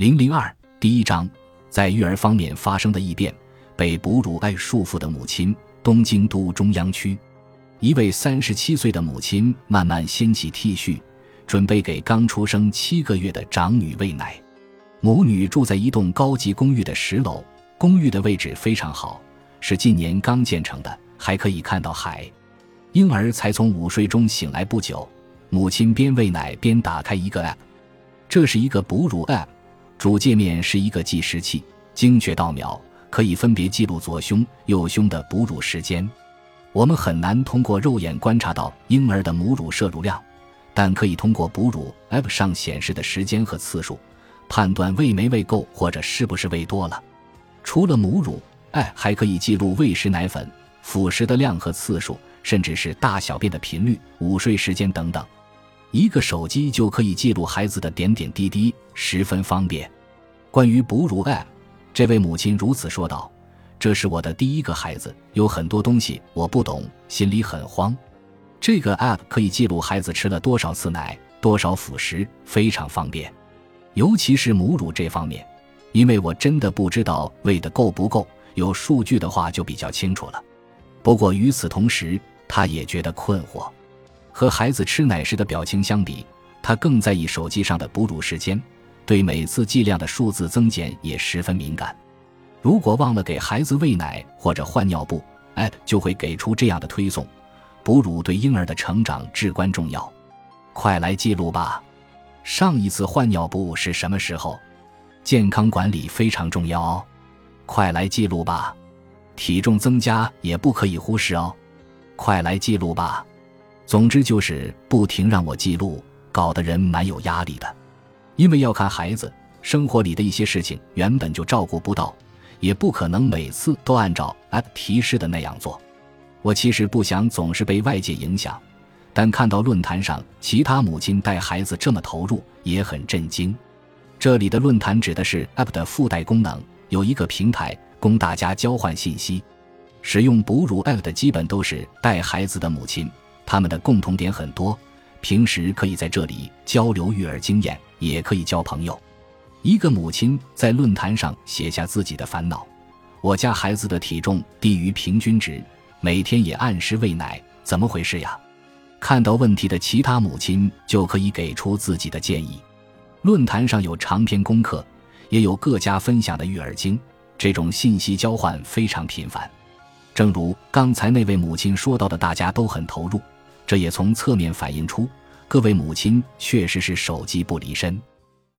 零零二第一章，在育儿方面发生的异变。被哺乳爱束缚的母亲。东京都中央区，一位三十七岁的母亲慢慢掀起 T 恤，准备给刚出生七个月的长女喂奶。母女住在一栋高级公寓的十楼，公寓的位置非常好，是近年刚建成的，还可以看到海。婴儿才从午睡中醒来不久，母亲边喂奶边打开一个 App，这是一个哺乳 App，主界面是一个计时器，精确到秒。可以分别记录左胸、右胸的哺乳时间。我们很难通过肉眼观察到婴儿的母乳摄入量，但可以通过哺乳 App 上显示的时间和次数，判断喂没喂够或者是不是喂多了。除了母乳哎还可以记录喂食奶粉、辅食的量和次数，甚至是大小便的频率、午睡时间等等。一个手机就可以记录孩子的点点滴滴，十分方便。关于哺乳 App。这位母亲如此说道：“这是我的第一个孩子，有很多东西我不懂，心里很慌。这个 App 可以记录孩子吃了多少次奶，多少辅食，非常方便。尤其是母乳这方面，因为我真的不知道喂的够不够。有数据的话就比较清楚了。不过与此同时，他也觉得困惑。和孩子吃奶时的表情相比，他更在意手机上的哺乳时间。”对每次剂量的数字增减也十分敏感。如果忘了给孩子喂奶或者换尿布，App 就会给出这样的推送：哺乳对婴儿的成长至关重要，快来记录吧。上一次换尿布是什么时候？健康管理非常重要哦，快来记录吧。体重增加也不可以忽视哦，快来记录吧。总之就是不停让我记录，搞得人蛮有压力的。因为要看孩子生活里的一些事情，原本就照顾不到，也不可能每次都按照 App 提示的那样做。我其实不想总是被外界影响，但看到论坛上其他母亲带孩子这么投入，也很震惊。这里的论坛指的是 App 的附带功能，有一个平台供大家交换信息。使用哺乳 App 的基本都是带孩子的母亲，他们的共同点很多。平时可以在这里交流育儿经验，也可以交朋友。一个母亲在论坛上写下自己的烦恼：我家孩子的体重低于平均值，每天也按时喂奶，怎么回事呀？看到问题的其他母亲就可以给出自己的建议。论坛上有长篇功课，也有各家分享的育儿经，这种信息交换非常频繁。正如刚才那位母亲说到的，大家都很投入。这也从侧面反映出，各位母亲确实是手机不离身。